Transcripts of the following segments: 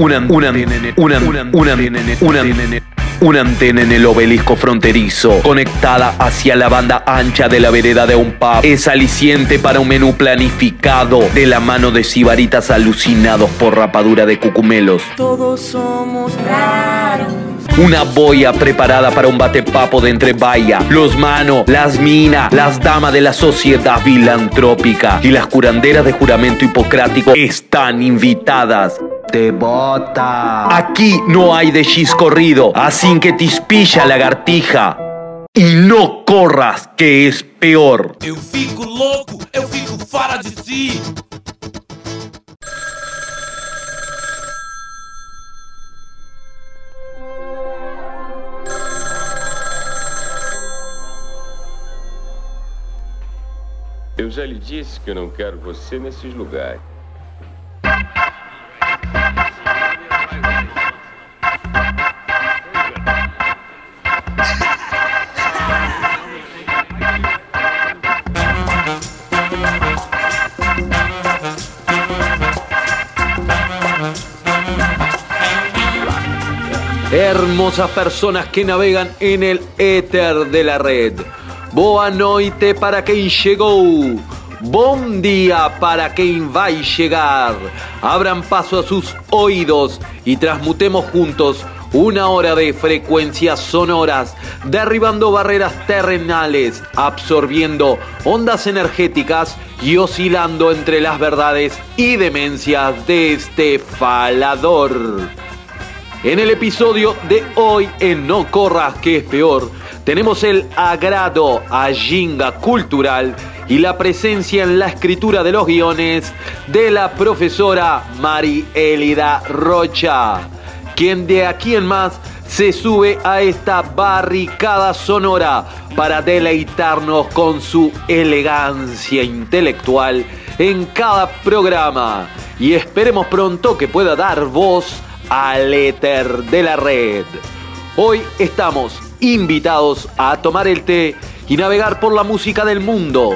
una, una, una, una, una, una, una antena en el obelisco fronterizo, conectada hacia la banda ancha de la vereda de un pub, es aliciente para un menú planificado de la mano de sibaritas alucinados por rapadura de cucumelos. Todos somos raros. Una boya preparada para un batepapo de entre vaya, los manos, las minas, las damas de la sociedad filantrópica y las curanderas de juramento hipocrático están invitadas. Te bota. Aquí no hay de corrido, así que te ispilla lagartija. Y no corras, que es peor. Eu fico louco, eu fico fora de si. Eu já lhe disse que eu não quero você nesses lugares. Hermosas personas que navegan en el éter de la red. Boa noite para quien llegó. Buen día para quien va a llegar. Abran paso a sus oídos y transmutemos juntos una hora de frecuencias sonoras, derribando barreras terrenales, absorbiendo ondas energéticas y oscilando entre las verdades y demencias de este falador. En el episodio de hoy en No Corras que es peor, tenemos el agrado a Jinga cultural y la presencia en la escritura de los guiones de la profesora Mari Elida Rocha, quien de aquí en más se sube a esta barricada sonora para deleitarnos con su elegancia intelectual en cada programa. Y esperemos pronto que pueda dar voz al éter de la red. Hoy estamos invitados a tomar el té y navegar por la música del mundo,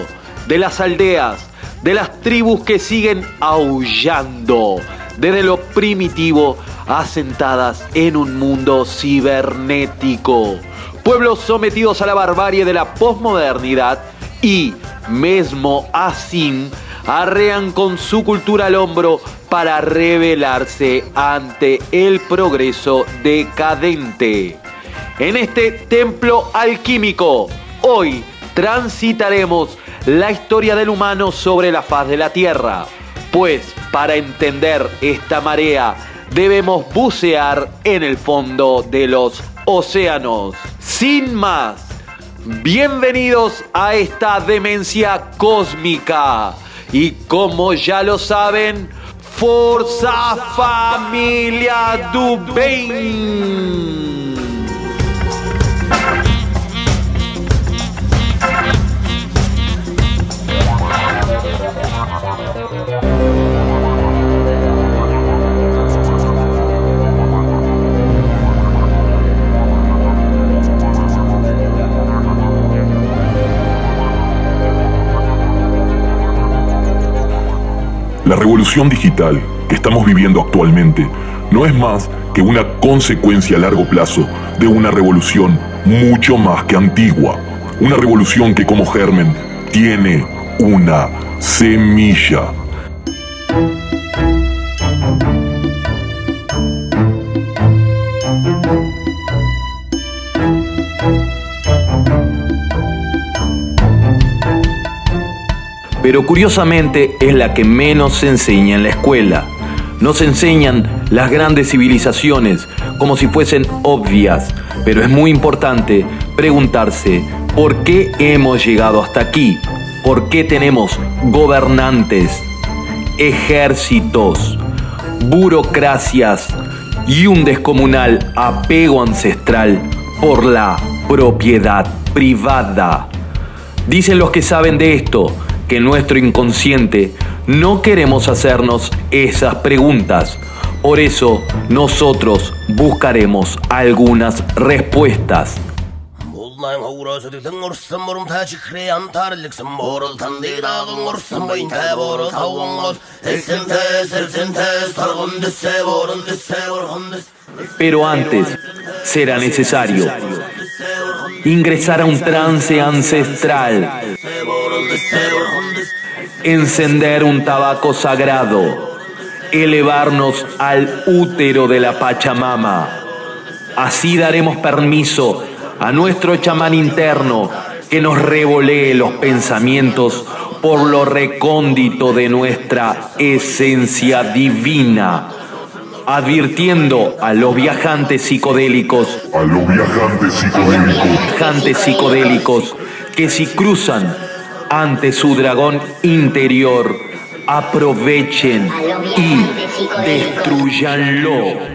de las aldeas, de las tribus que siguen aullando, desde lo primitivo asentadas en un mundo cibernético. Pueblos sometidos a la barbarie de la posmodernidad y, mesmo así, arrean con su cultura al hombro para rebelarse ante el progreso decadente. En este templo alquímico, hoy transitaremos la historia del humano sobre la faz de la Tierra, pues para entender esta marea debemos bucear en el fondo de los océanos. Sin más, bienvenidos a esta demencia cósmica. Y como ya lo saben, Força Família do Bem! La revolución digital que estamos viviendo actualmente no es más que una consecuencia a largo plazo de una revolución mucho más que antigua. Una revolución que como germen tiene una semilla. Pero curiosamente es la que menos se enseña en la escuela. Nos enseñan las grandes civilizaciones como si fuesen obvias, pero es muy importante preguntarse por qué hemos llegado hasta aquí, por qué tenemos gobernantes, ejércitos, burocracias y un descomunal apego ancestral por la propiedad privada. Dicen los que saben de esto que nuestro inconsciente no queremos hacernos esas preguntas. Por eso nosotros buscaremos algunas respuestas. Pero antes será necesario ingresar a un trance ancestral, encender un tabaco sagrado, elevarnos al útero de la Pachamama. Así daremos permiso a nuestro chamán interno que nos revolee los pensamientos por lo recóndito de nuestra esencia divina advirtiendo a los viajantes psicodélicos, A los viajantes psicodélicos. viajantes psicodélicos, que si cruzan ante su dragón interior, aprovechen y destruyanlo.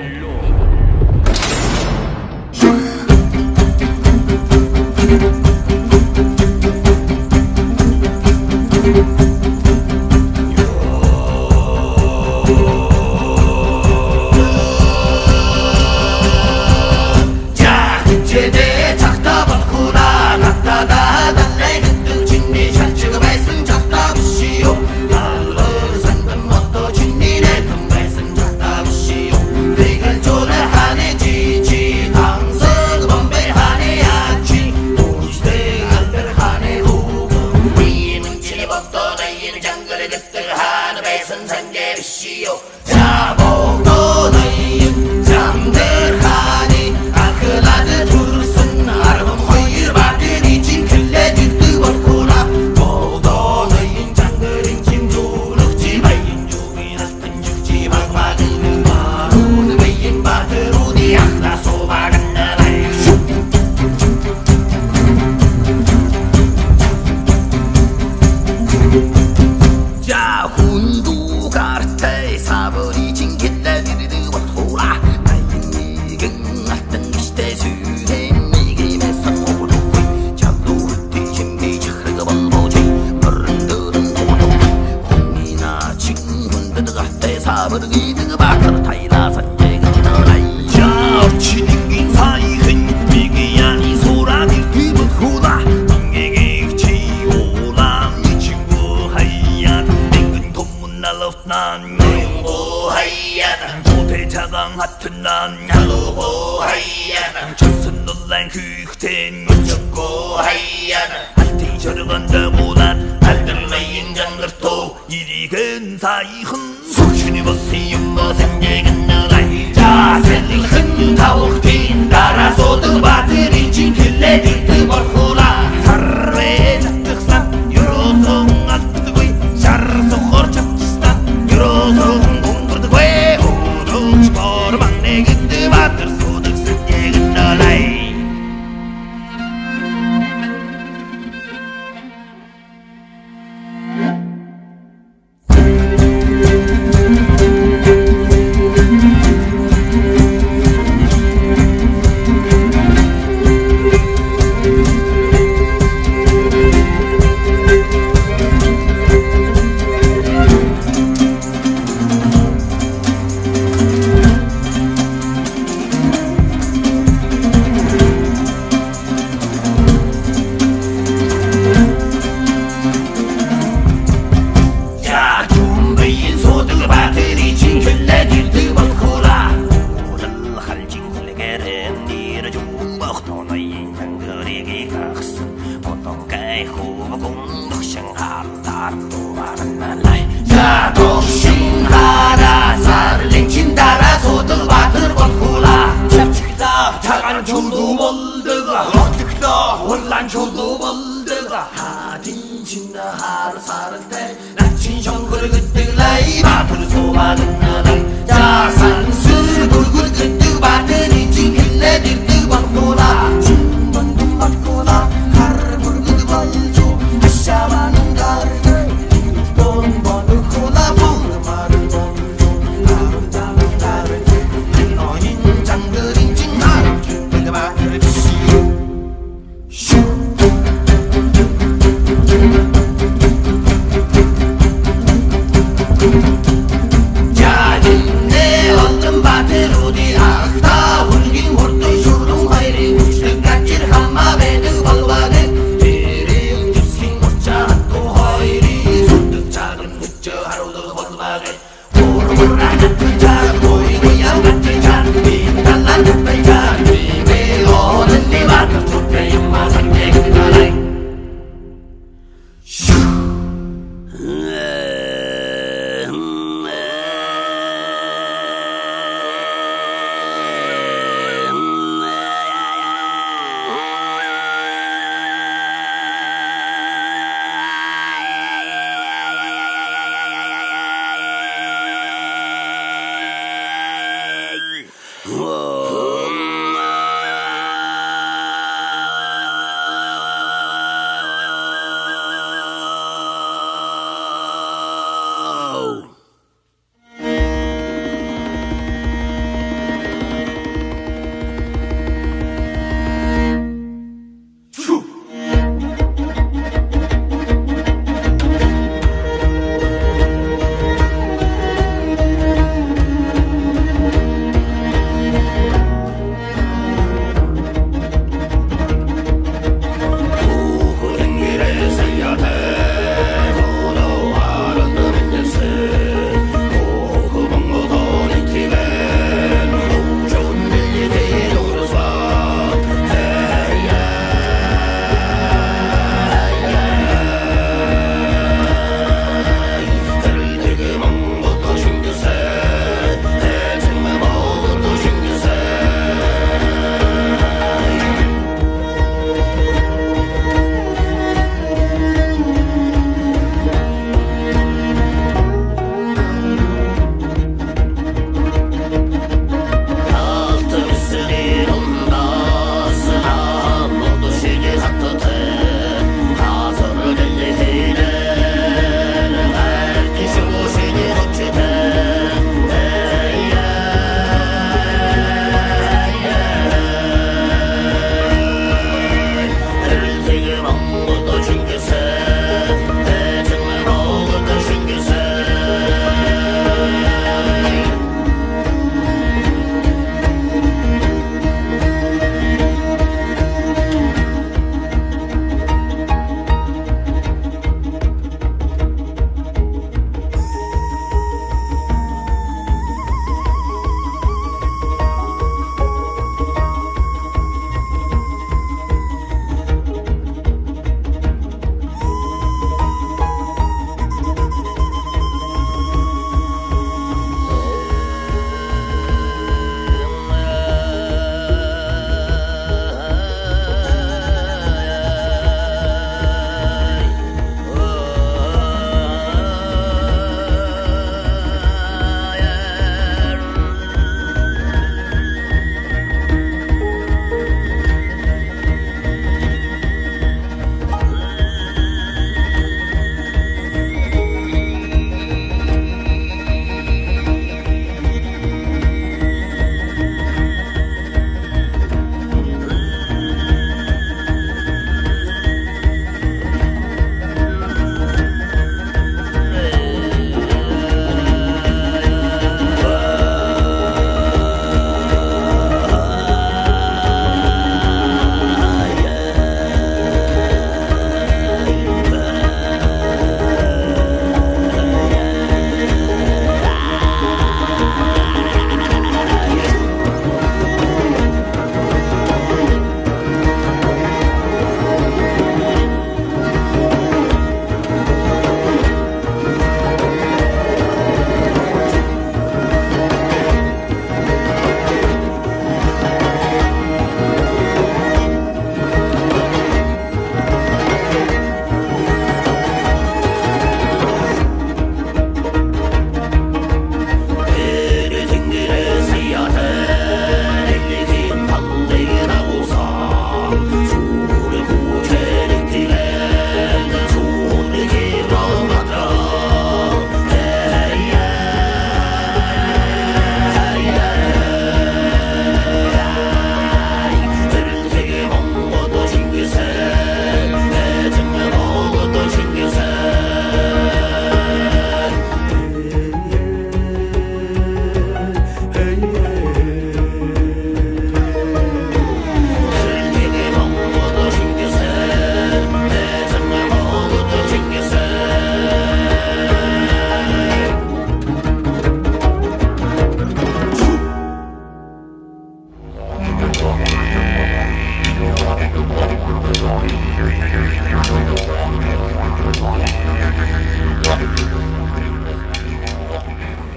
난 하튼 난 할로호 하이야나 첫선 놀란 그흑텐 무조고 하이야나 할텐 저러간다 무난 알던 메인 장르토 이리근 사이흔 수신이 벗이யும் 뭐 생기긴 나라이자 셀리흔 타옥 딘 따라서도 바들이 진 길래 딜드 벌후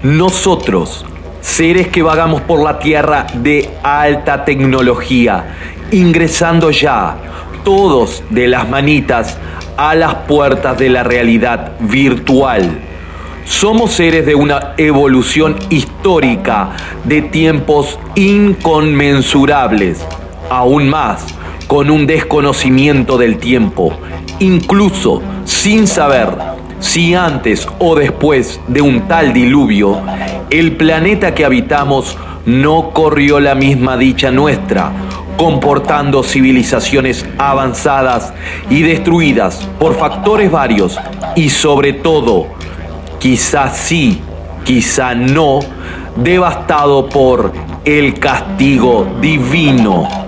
Nosotros, seres que vagamos por la Tierra de alta tecnología, ingresando ya todos de las manitas a las puertas de la realidad virtual. Somos seres de una evolución histórica de tiempos inconmensurables, aún más con un desconocimiento del tiempo, incluso sin saber si antes o después de un tal diluvio, el planeta que habitamos no corrió la misma dicha nuestra, comportando civilizaciones avanzadas y destruidas por factores varios y sobre todo, quizás sí, quizá no, devastado por el castigo divino.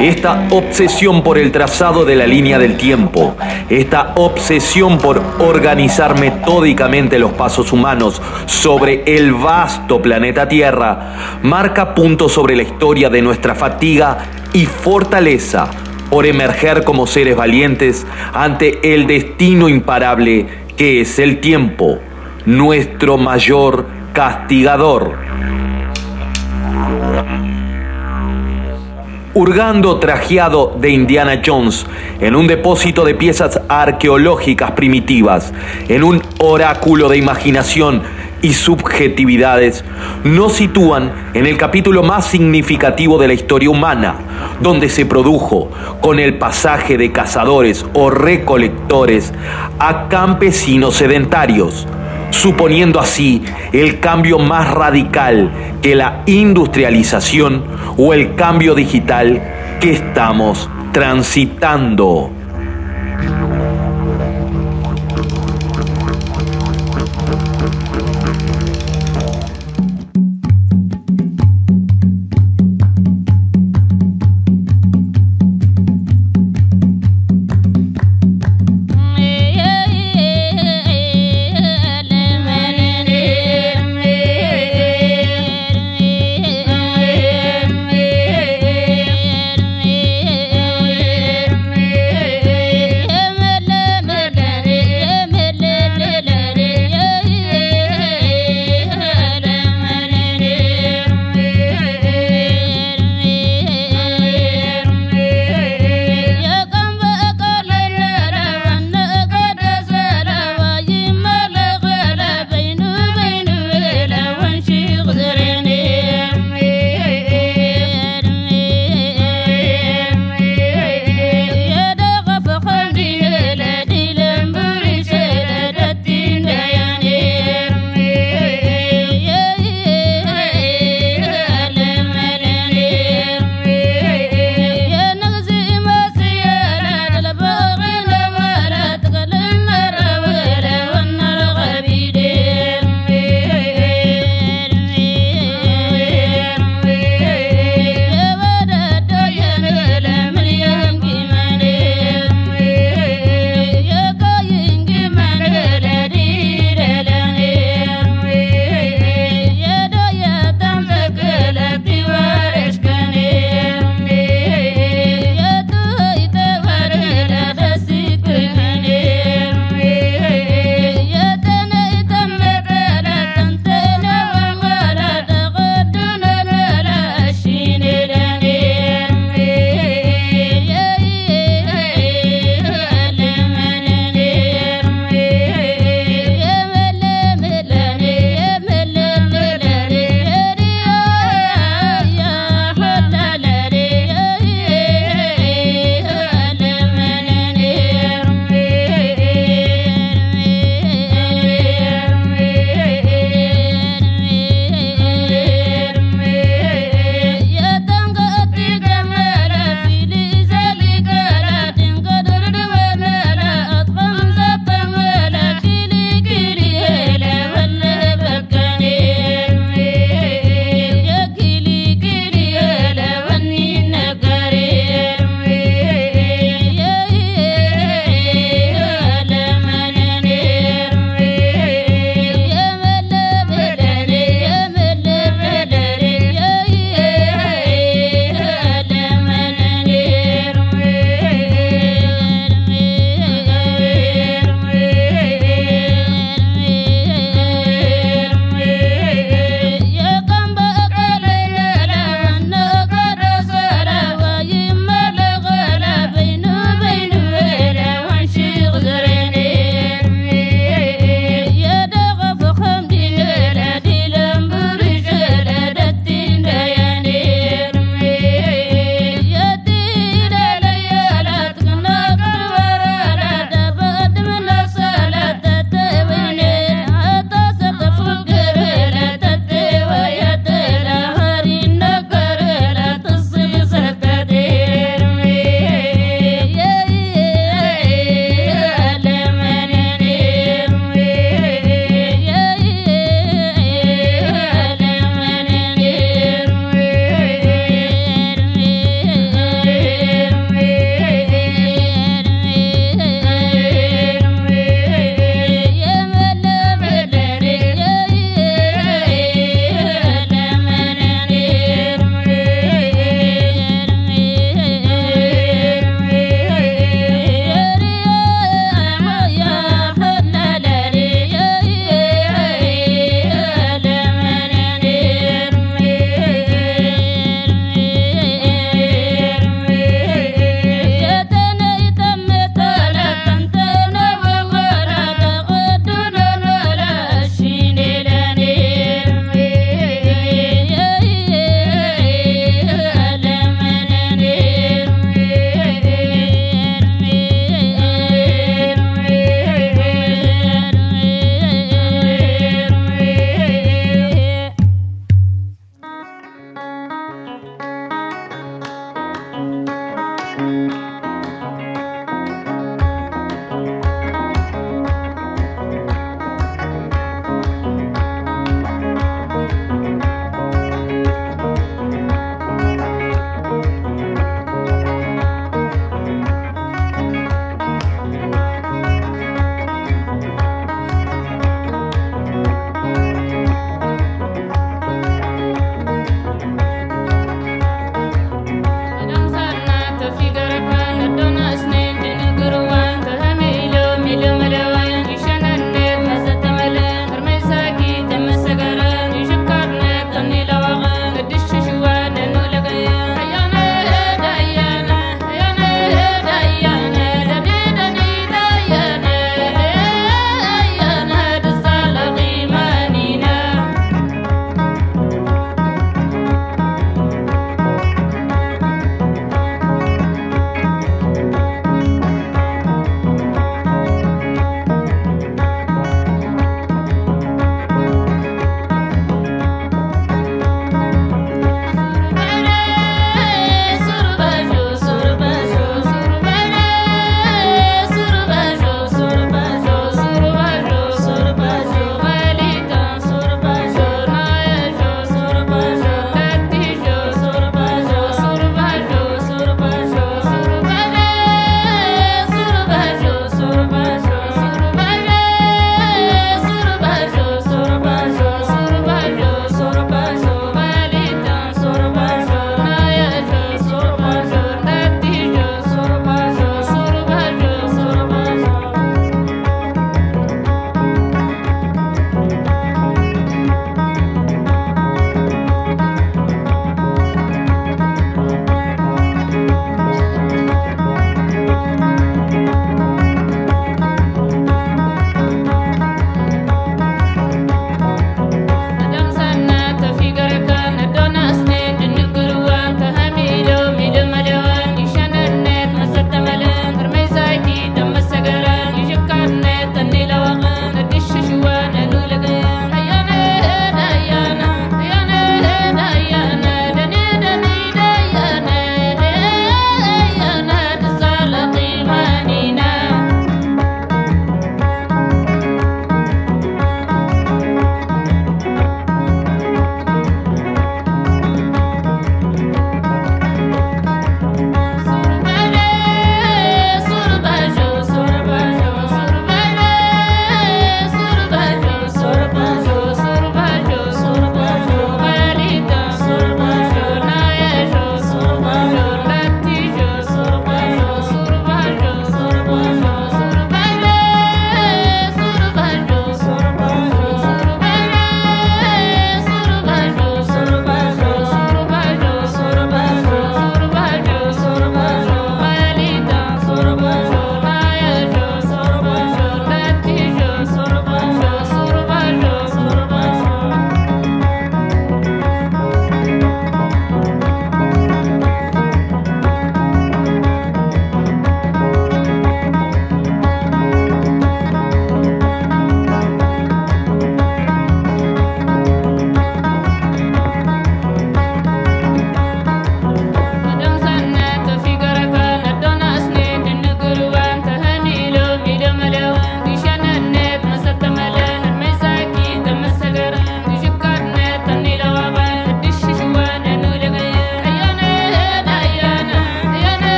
Esta obsesión por el trazado de la línea del tiempo, esta obsesión por organizar metódicamente los pasos humanos sobre el vasto planeta Tierra, marca punto sobre la historia de nuestra fatiga y fortaleza por emerger como seres valientes ante el destino imparable que es el tiempo, nuestro mayor castigador. Hurgando trajeado de Indiana Jones en un depósito de piezas arqueológicas primitivas, en un oráculo de imaginación y subjetividades, nos sitúan en el capítulo más significativo de la historia humana, donde se produjo con el pasaje de cazadores o recolectores a campesinos sedentarios suponiendo así el cambio más radical que la industrialización o el cambio digital que estamos transitando.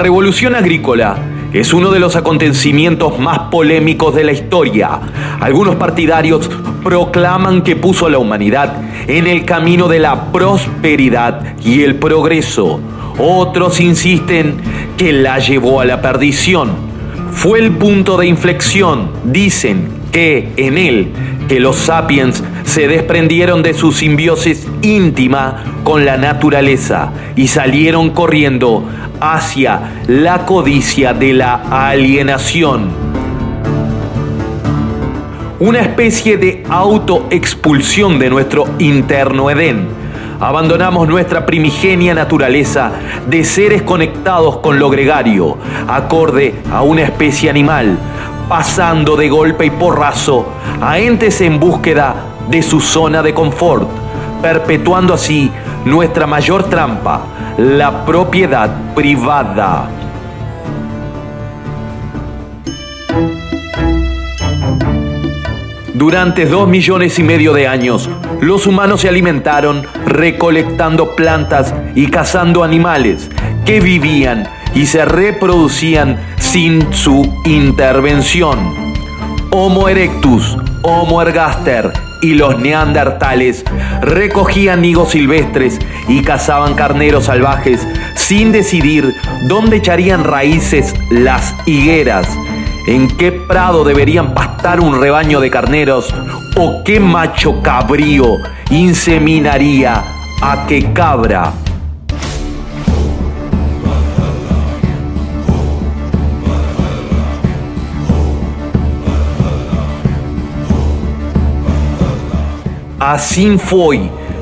Revolución agrícola es uno de los acontecimientos más polémicos de la historia. Algunos partidarios proclaman que puso a la humanidad en el camino de la prosperidad y el progreso. Otros insisten que la llevó a la perdición. Fue el punto de inflexión, dicen que en él, que los sapiens se desprendieron de su simbiosis íntima con la naturaleza y salieron corriendo hacia la codicia de la alienación. Una especie de autoexpulsión de nuestro interno Edén. Abandonamos nuestra primigenia naturaleza de seres conectados con lo gregario, acorde a una especie animal, pasando de golpe y porrazo a entes en búsqueda de su zona de confort, perpetuando así nuestra mayor trampa, la propiedad privada. Durante dos millones y medio de años, los humanos se alimentaron recolectando plantas y cazando animales que vivían y se reproducían sin su intervención. Homo erectus, Homo ergaster y los neandertales recogían higos silvestres y cazaban carneros salvajes sin decidir dónde echarían raíces las higueras, en qué prado deberían pastar un rebaño de carneros o qué macho cabrío inseminaría a qué cabra. Así fue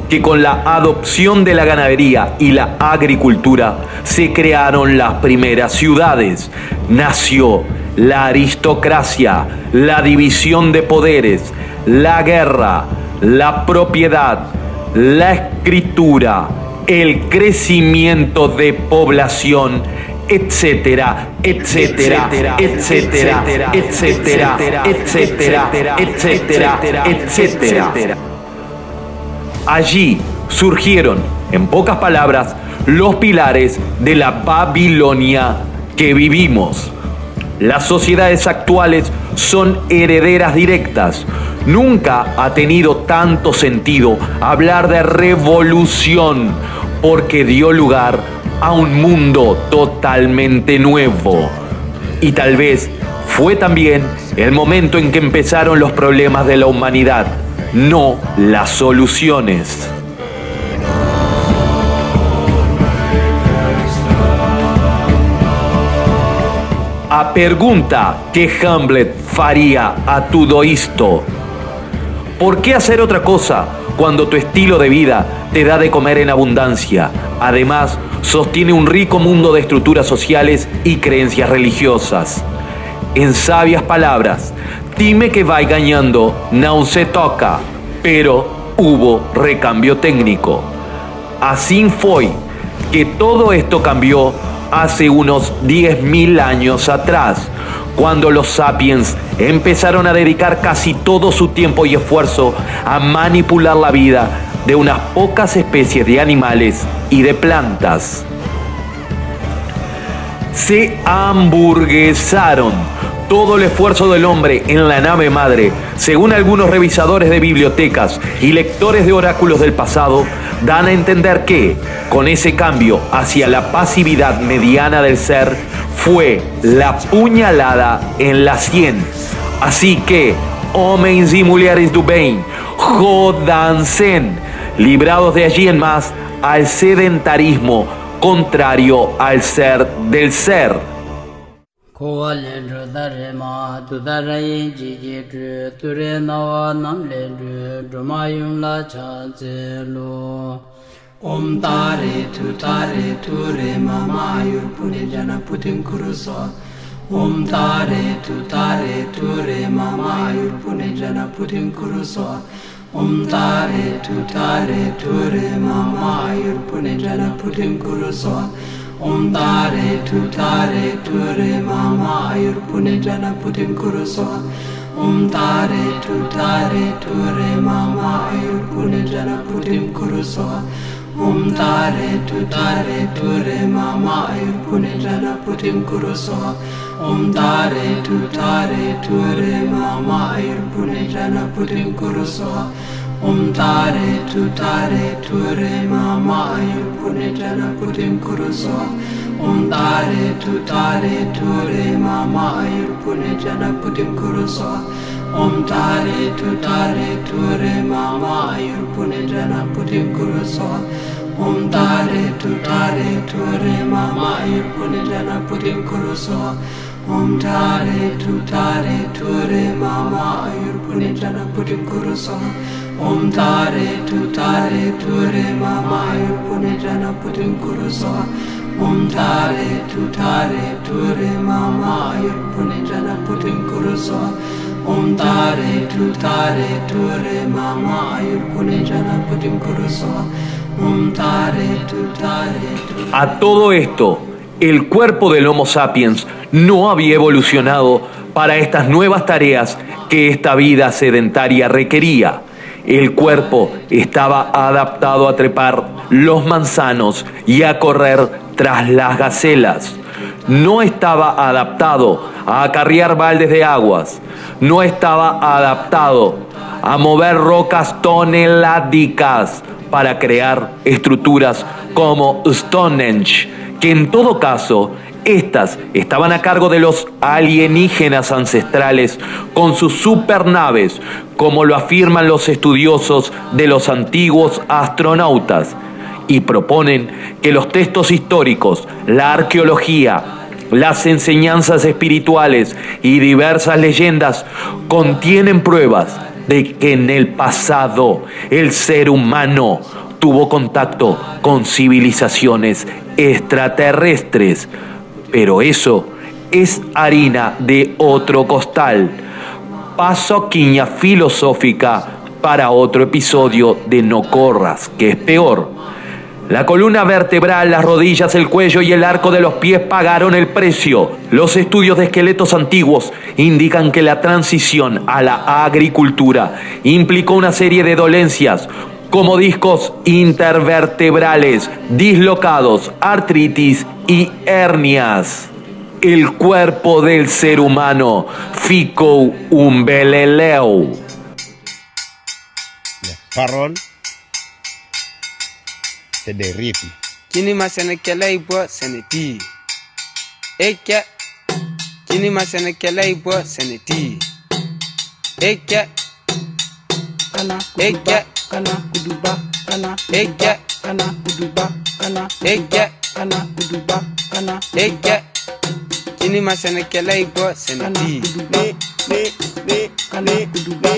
que con la adopción de la ganadería y la agricultura se crearon las primeras ciudades. Nació la aristocracia, la división de poderes, la guerra, la propiedad, la escritura, el crecimiento de población, etcétera, etcétera, etcétera, etcétera, etcétera, etcétera, etcétera. Allí surgieron, en pocas palabras, los pilares de la Babilonia que vivimos. Las sociedades actuales son herederas directas. Nunca ha tenido tanto sentido hablar de revolución porque dio lugar a un mundo totalmente nuevo. Y tal vez fue también el momento en que empezaron los problemas de la humanidad no las soluciones. A pregunta que Hamlet faría a todo esto. ¿Por qué hacer otra cosa cuando tu estilo de vida te da de comer en abundancia? Además, sostiene un rico mundo de estructuras sociales y creencias religiosas. En sabias palabras, Dime que va ganando, no se toca, pero hubo recambio técnico. Así fue que todo esto cambió hace unos 10.000 años atrás, cuando los sapiens empezaron a dedicar casi todo su tiempo y esfuerzo a manipular la vida de unas pocas especies de animales y de plantas. Se hamburguesaron todo el esfuerzo del hombre en la nave madre, según algunos revisadores de bibliotecas y lectores de oráculos del pasado, dan a entender que, con ese cambio hacia la pasividad mediana del ser, fue la puñalada en la sien. Así que, homens y mujeres du bem, jodansen, librados de allí en más al sedentarismo contrario al ser del ser. kowa len zhu dhari ma tu dharayin ji ji zhu tu re na wa nam len zhu zhu ma yung la cha zi lu om tare tu tare tu re ma ma yur pune jana putin kuru so om tare tu tare tu re ma ma yur pune jana putin kuru so om tare tu tare tu re ma ma yur pune jana putin kuru so Om Tare Tu Tare Tu Re Mama Ayur Pune Jana Putin Kuruswa Om Tare Tu Tare Tu Re Mama Ayur Pune Jana Putin Kuruswa Om Tare Tu Tare Tu Re Ma Ma Ayur Punijana Putim Kuru Soha Om Tare Tu Tare Tu Re Ma Ma Ayur Punijana Putim Kuru Soha Om Tare Tu Tare Tu Re Ma Ma Ayur Punijana Putim Kuru Soha Om Tare Tu Tare Tu Re Ma Ma Ayur Punijana Putim Kuru Soha Om Tare Tu Tare Tu Re Ma Ma Ayur Punijana Putim Kuru Soha Om Tare Tu Tare Tu Re Ma Ma Ayur Punijana Putim Kuru Soha Om Tare Tu Tare Tu Re Ma Ma Ayur Punijana Putim Kuru Soha Om Tare Tu Tare Tu Re Ma Ma Ayur Punijana Putim Kuru Soha Om Tare Tu Tare Tu Re Ma Ma Ayur Punijana Putim Kuru Soha Om Tare Tu Tare Tu Re Ma Ma Ayur Punijana Putim Kuru Soha Om Tare Tu Tare A todo esto, el cuerpo del Homo sapiens no había evolucionado para estas nuevas tareas que esta vida sedentaria requería. El cuerpo estaba adaptado a trepar los manzanos y a correr tras las gacelas. No estaba adaptado a acarrear baldes de aguas. No estaba adaptado a mover rocas toneládicas para crear estructuras como Stonehenge, que en todo caso estas estaban a cargo de los alienígenas ancestrales con sus supernaves, como lo afirman los estudiosos de los antiguos astronautas, y proponen que los textos históricos, la arqueología, las enseñanzas espirituales y diversas leyendas contienen pruebas de que en el pasado el ser humano tuvo contacto con civilizaciones extraterrestres, pero eso es harina de otro costal. Pasoquiña filosófica para otro episodio de No Corras, que es peor. La columna vertebral, las rodillas, el cuello y el arco de los pies pagaron el precio. Los estudios de esqueletos antiguos indican que la transición a la agricultura implicó una serie de dolencias como discos intervertebrales dislocados, artritis y hernias. El cuerpo del ser humano ficou un beleleu. Parole, c'est des rythmes. Kini ma sɛnɛkɛla yi bɔ sɛnɛti e kɛ kini ma sɛnɛkɛla yi bɔ sɛnɛti e kɛ kana kudu ba kana eje kana kudu ba kana eje kana kudu ba kana eje kini ma sɛnɛkɛla i bɔ sɛnɛti kana kudu ne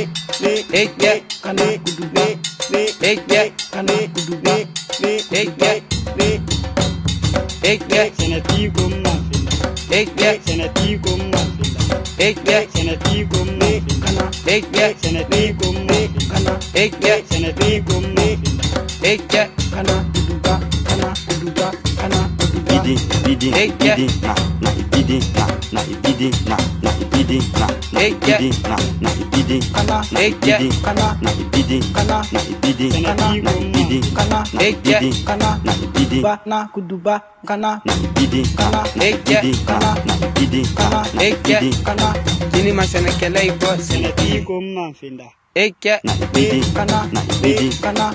eje kana kudu ba eje kana kudu ne eje eje sɛnɛti ko ma eje sɛnɛti ko ma Ekmek senetli gumma Ekmek senetli gumma Ekmek senetli gumma Ekmek kana duduga kana duduga kana duduga Didi didi didi na na ibidi na na ibidi na na ibidi na na Eke. ibidi na na ibidi Kana na Eke. ibidi Kana na ibidi Kana na ibidi Kana na ibidi Kana na Eke. ibidi Kana na ibidi Kuduba Na Kuduba Kana na ibidi Kana na Eke. ibidi Kana na ibidi Kana na Eke. ibidi Kana kini ma sɛnɛkɛla yi bɔ Senati sɛnɛti gomma finda. e kɛ na ibidi Kana na ibidi Kana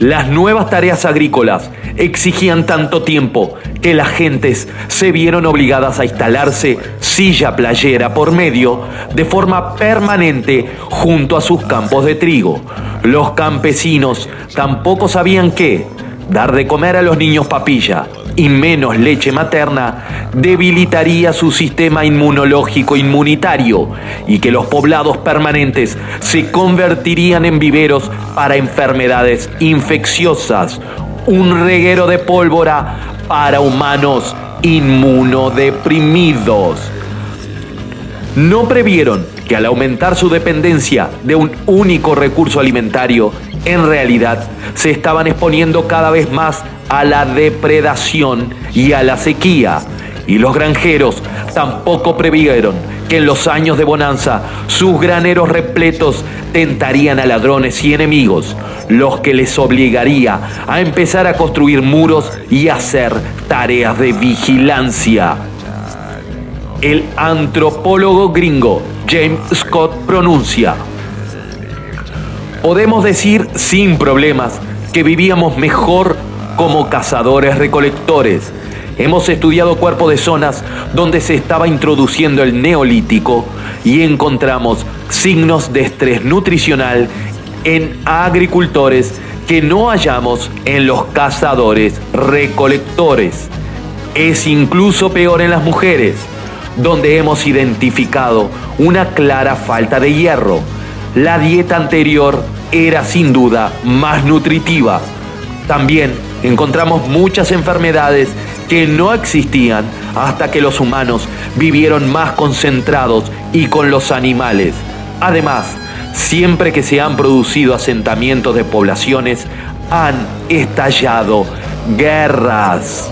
Las nuevas tareas agrícolas exigían tanto tiempo que las gentes se vieron obligadas a instalarse silla playera por medio de forma permanente junto a sus campos de trigo. Los campesinos tampoco sabían qué dar de comer a los niños papilla y menos leche materna debilitaría su sistema inmunológico inmunitario y que los poblados permanentes se convertirían en viveros para enfermedades infecciosas, un reguero de pólvora para humanos inmunodeprimidos. No previeron que al aumentar su dependencia de un único recurso alimentario, en realidad se estaban exponiendo cada vez más a la depredación y a la sequía. Y los granjeros tampoco previeron que en los años de bonanza sus graneros repletos tentarían a ladrones y enemigos, los que les obligaría a empezar a construir muros y hacer tareas de vigilancia. El antropólogo gringo James Scott pronuncia, podemos decir sin problemas que vivíamos mejor como cazadores recolectores. Hemos estudiado cuerpos de zonas donde se estaba introduciendo el neolítico y encontramos signos de estrés nutricional en agricultores que no hallamos en los cazadores recolectores. Es incluso peor en las mujeres, donde hemos identificado una clara falta de hierro. La dieta anterior era sin duda más nutritiva. También encontramos muchas enfermedades que no existían hasta que los humanos vivieron más concentrados y con los animales. Además, siempre que se han producido asentamientos de poblaciones, han estallado guerras.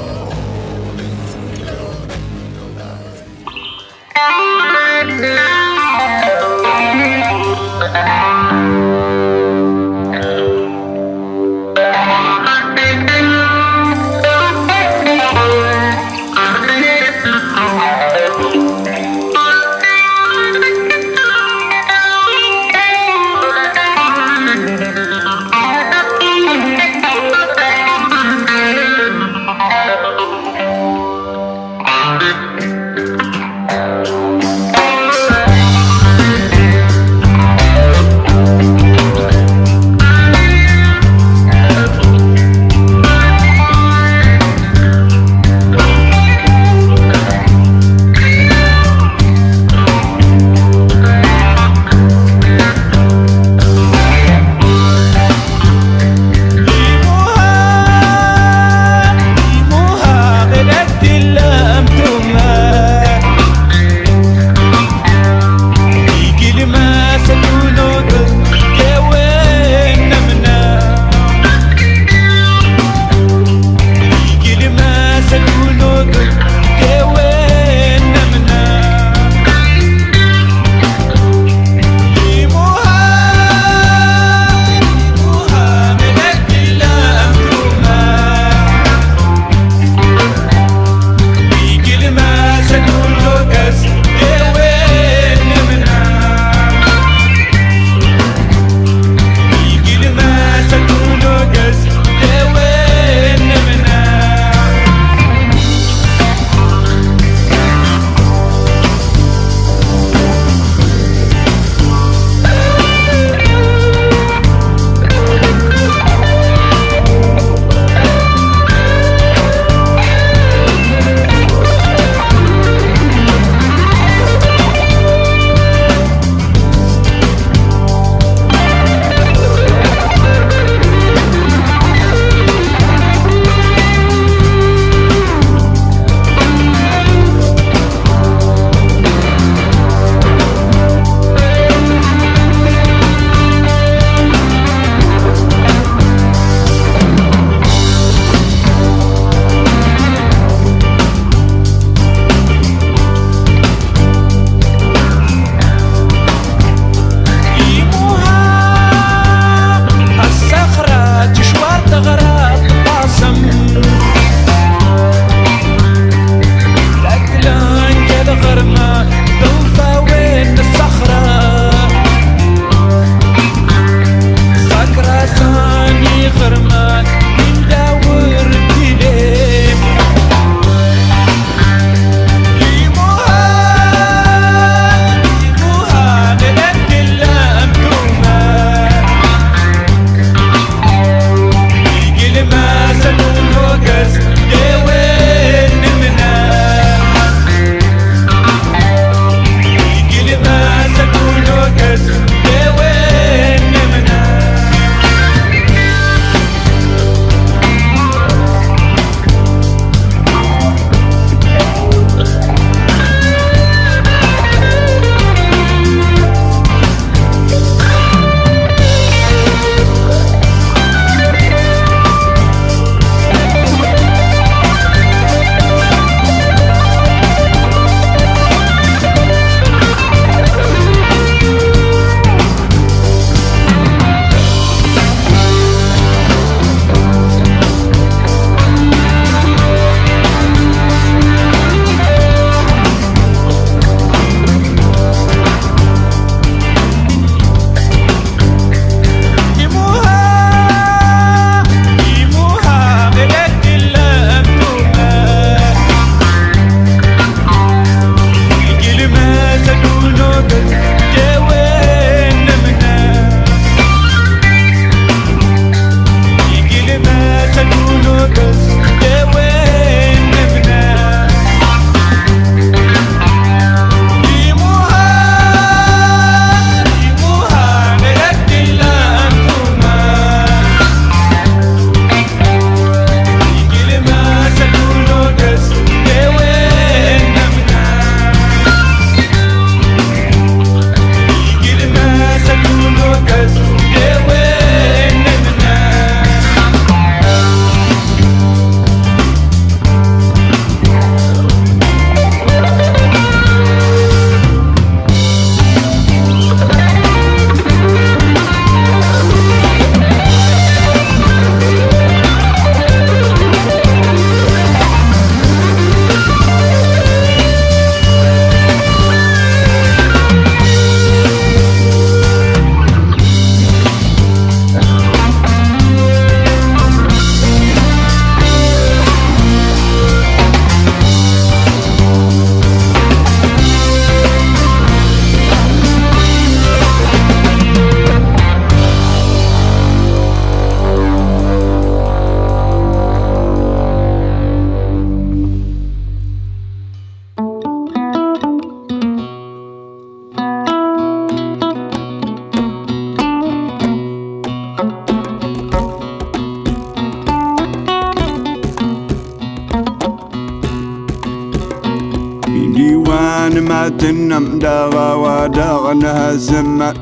ስትነም ዳባ ዋዳቕነሃ ዝማዕ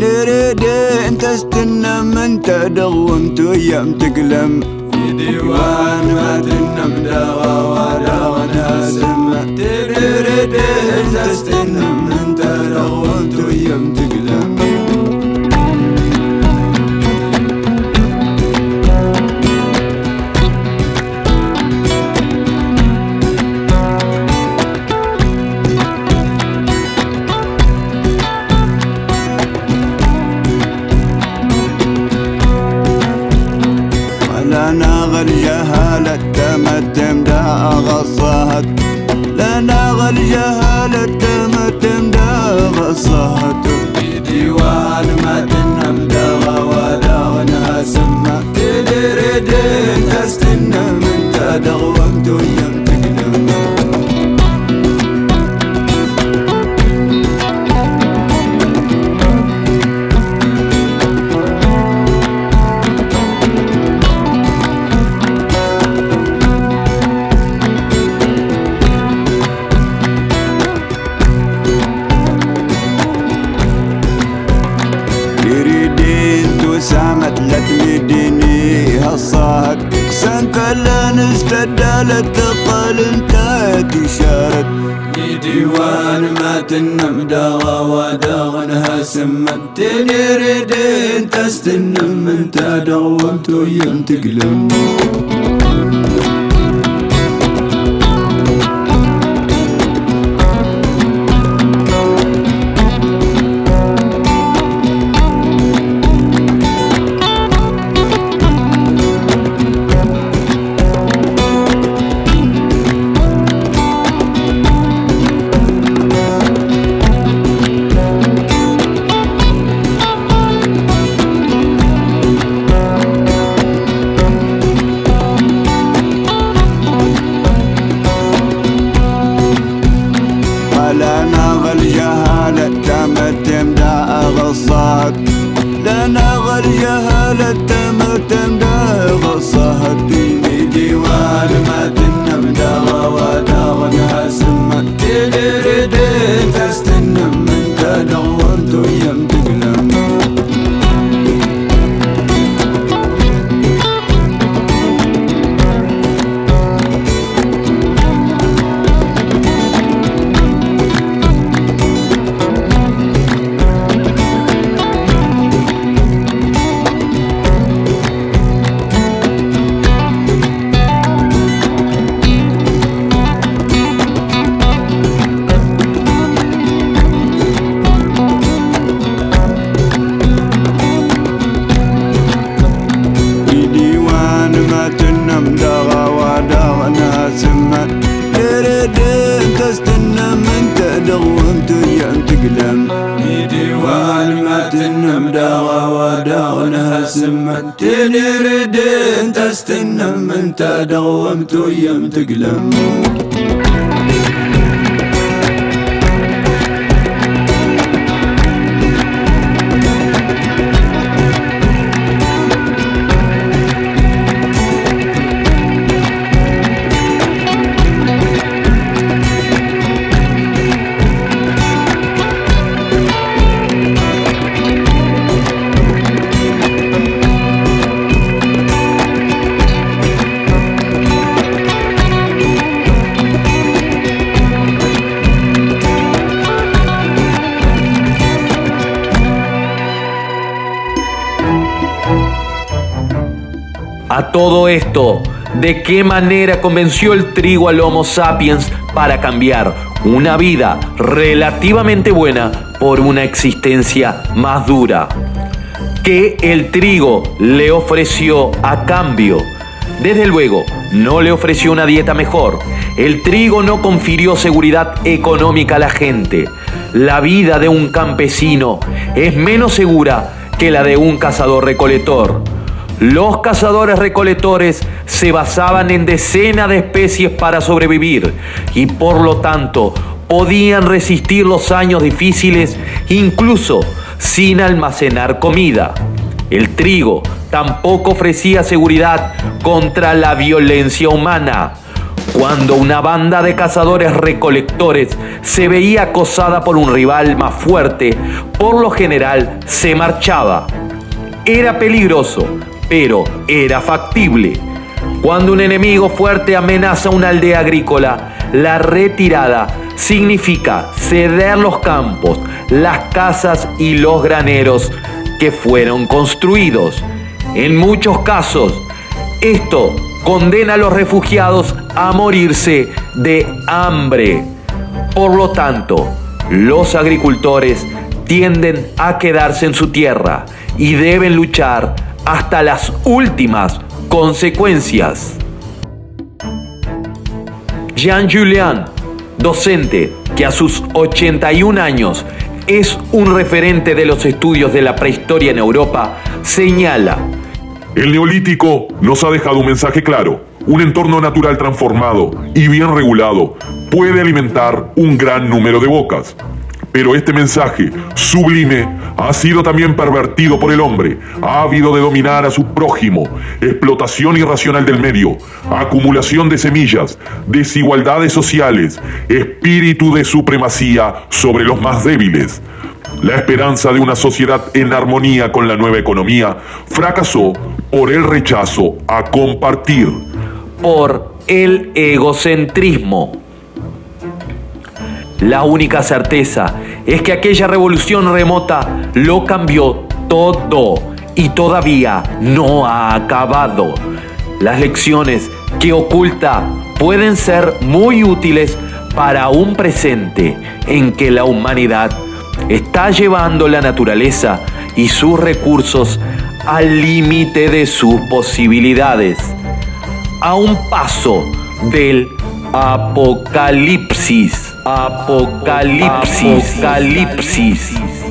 ንርድ እንተ ስትነም እንተ ደቕውምቱ እየም ትግለም ይዲዋን ማትነም ዳባ ዋዳቕነሃ ዝማዕ ንርድ እንተ ስትነም እንተ ደቕውምቱ እየም zaten تقل انت تشارد ديوان ما تنم داغا وداغنها سمت تنيريدين تستنم انت دومت يم تقلم dögülüm esto, ¿de qué manera convenció el trigo al Homo sapiens para cambiar una vida relativamente buena por una existencia más dura? ¿Qué el trigo le ofreció a cambio? Desde luego, no le ofreció una dieta mejor. El trigo no confirió seguridad económica a la gente. La vida de un campesino es menos segura que la de un cazador-recolector. Los cazadores recolectores se basaban en decenas de especies para sobrevivir y por lo tanto podían resistir los años difíciles incluso sin almacenar comida. El trigo tampoco ofrecía seguridad contra la violencia humana. Cuando una banda de cazadores recolectores se veía acosada por un rival más fuerte, por lo general se marchaba. Era peligroso, pero era factible. Cuando un enemigo fuerte amenaza una aldea agrícola, la retirada significa ceder los campos, las casas y los graneros que fueron construidos. En muchos casos, esto condena a los refugiados a morirse de hambre. Por lo tanto, los agricultores tienden a quedarse en su tierra y deben luchar hasta las últimas consecuencias. Jean Julien, docente que a sus 81 años es un referente de los estudios de la prehistoria en Europa, señala el neolítico nos ha dejado un mensaje claro. Un entorno natural transformado y bien regulado puede alimentar un gran número de bocas. Pero este mensaje sublime ha sido también pervertido por el hombre, ávido de dominar a su prójimo, explotación irracional del medio, acumulación de semillas, desigualdades sociales, espíritu de supremacía sobre los más débiles. La esperanza de una sociedad en armonía con la nueva economía fracasó por el rechazo a compartir. Por el egocentrismo. La única certeza es que aquella revolución remota lo cambió todo y todavía no ha acabado. Las lecciones que oculta pueden ser muy útiles para un presente en que la humanidad está llevando la naturaleza y sus recursos al límite de sus posibilidades, a un paso del apocalipsis, apocalipsis, apocalipsis.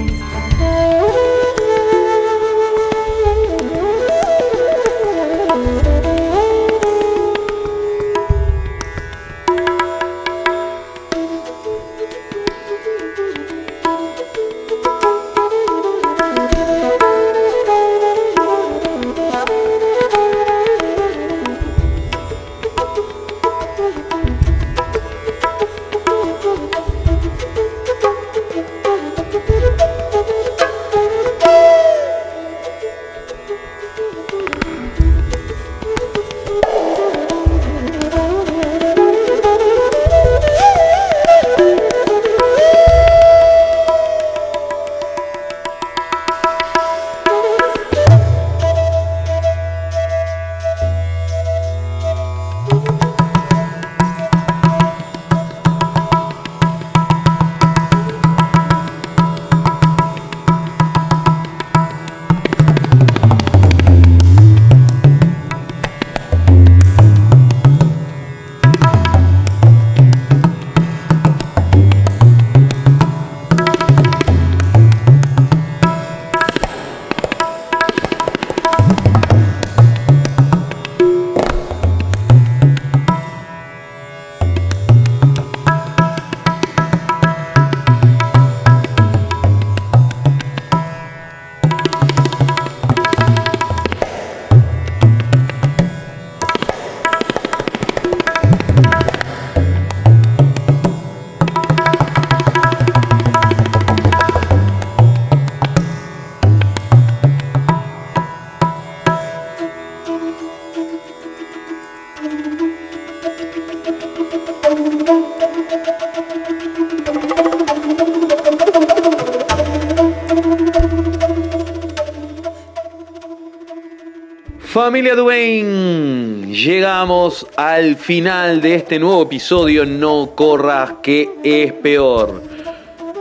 Familia Duane, llegamos al final de este nuevo episodio No corras que es peor.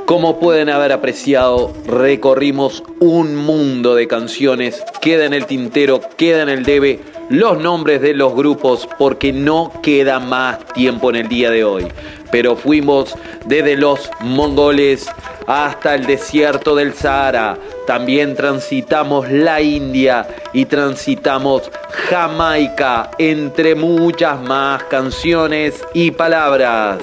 Como pueden haber apreciado, recorrimos un mundo de canciones, queda en el tintero, queda en el debe los nombres de los grupos porque no queda más tiempo en el día de hoy. Pero fuimos desde los mongoles hasta el desierto del Sahara. También transitamos la India y transitamos Jamaica, entre muchas más canciones y palabras.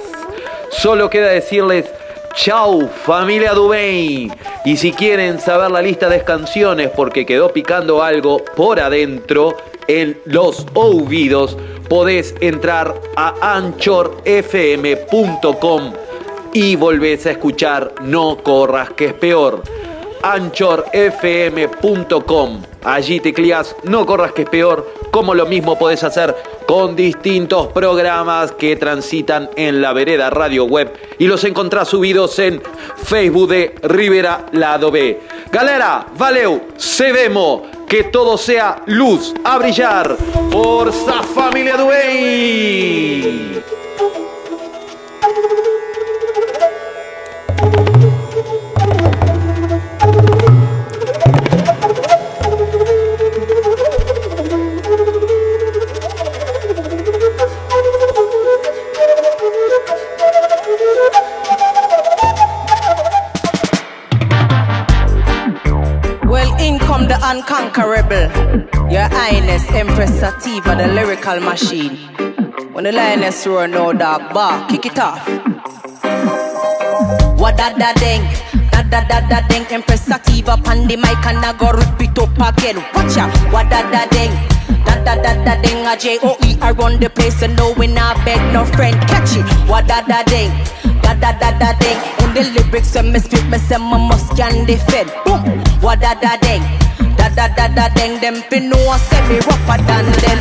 Solo queda decirles Chau, familia Dubain. Y si quieren saber la lista de canciones porque quedó picando algo por adentro en los oídos, podés entrar a anchorfm.com y volvés a escuchar No Corras que es peor. anchorfm.com. Allí tecleas No Corras que es peor, como lo mismo podés hacer con distintos programas que transitan en la vereda radio web y los encontrás subidos en Facebook de Rivera Lado B. Galera, valeu, se vemos, que todo sea luz a brillar. Forza familia Duey. Unconquerable. Your Highness, Empress Sativa, the lyrical machine. When the lioness roar, no dog bar, kick it off. What da da ding, da da da da ding. Empress Sativa, pan the mic and I go rip it up again. Watch out, what da da ding. Da da da da ding, a J O E I run the place and no we not beg no friend. Catch it, what da da ding. Da da da da ding. In the lyrics, when me spit, me say my must can defend. Boom, what da da ding. Da da da da ding. Them fin know I say me rougher than them.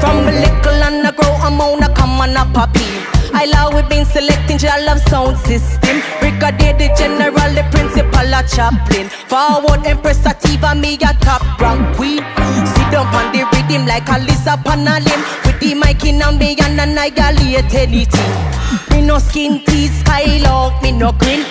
From a little and I grow, I'm on a come on a poppy. I love we been selecting your love sound system. Brigadier the general, the principal, a chaplain. Forward Empress Sativa, me a top rank queen. Sit down on the rhythm like a Lisa Panalim. With the mic in and me and annihilate anything. Me no skin teeth, skylock, me no grin.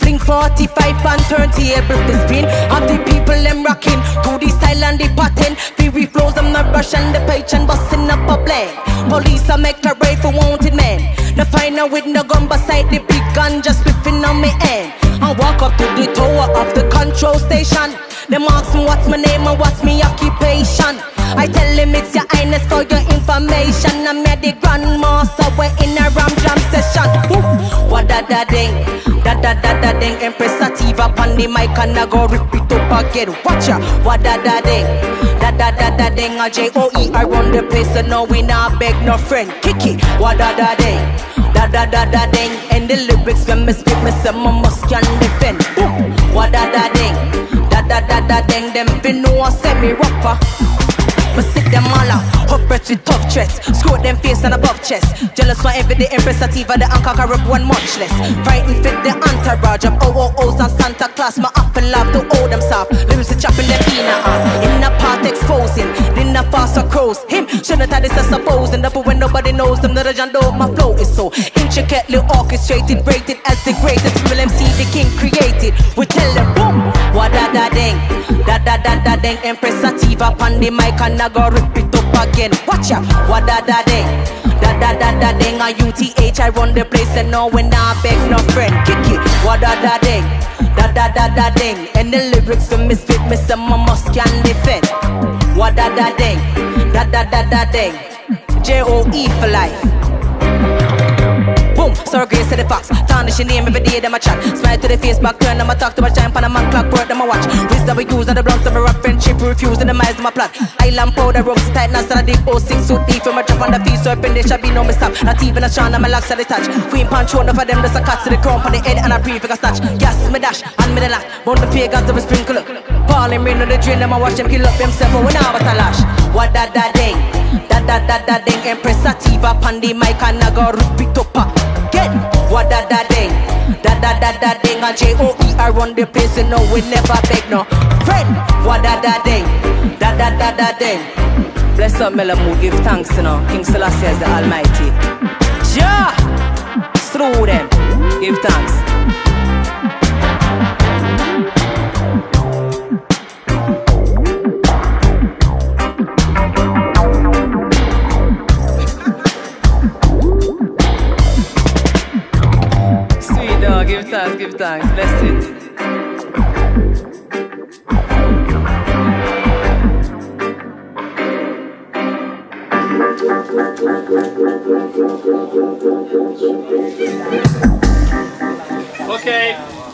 Fling 45 and turntable to spin. Of the people them rocking to the style and the pattern. Fury flows, I'm not rushing the page and busting up a blend. Police I make a raid for wanted men. The final with no gun beside the big gun just whipping on me end. I walk up to the tower of the control station. Them ask me what's my name and what's my occupation. I tell him it's your highness for your information. I'm here the grandmaster, we're in a ram jam session. Woo. What da da ding, da da da da ding. Empress Sativa on the mic and I go rip it up again. Watch ya, what da da ding, da da da da ding. A J O E I run the place and no we not beg no friend. Kick it, what da da ding, da da da da ding. And the lyrics when me spit me say my must can defend. Boom, what da da ding, da da da da ding. Them fin know I say me rougher. Me sit them all out, up breath with tough threats. Screw them face and above chest. Jealous for every day, Empress Sativa, the unconquerable one much less. Frightened fit the entourage of OOOs and Santa Claus. My up and love to hold them soft. Lyrics to chopping them peanut. In the part exposing, then the faster crows. Him, shouldn't have this, I suppose. And up when nobody knows them, the legend of my flow is so intricately orchestrated, rated as the greatest. Real MC, the king created. We tell them, boom, what da da ding, da da da da ding. Empress Sativa, the mic and I go rip it up again. Watch out, what da da ding, da da da da ding. A UTH, I run the place and no when I beg no friend. Kick it, what da da ding, da da da da ding. And the lyrics to misfit, me some my must can defend. What da da ding, da da da da ding. J O E for life. Boom, sorry, grace to the fox. Tarnish your name every day, them a chat. Smile to the face, back turn, them a talk to my time, pan a man clock, work, them a watch. Wisdom we use, and the blunt, them a rock, friendship, refuse, and the miles, them a plot. Island powder, ropes tight, now start a deep 06 suit deep, from a drop on the feet, serpent, there shall be no mistake. Not even a strong, and my locks are detached. Queen punch, one of them, just a cut to the crown, on the head, and a brief, like a snatch. Gas, me dash, and me the lock. Burn the pagans, them a sprinkle up. Falling rain on the drain, them a watch them kill up themselves, but we now but a lash. What da da ding, da da da da ding, Empress Sativa, pan the mic, and I go rip it up. Get what da da ding, da da da da ding. A J O E I run the place, and no we never beg no friend. What da da ding, da da da da ding. Bless up, Melamu, give thanks, you know. King Selassie is the Almighty. Ja, through them, give thanks. Give thanks, give thanks. Bless it. Okay.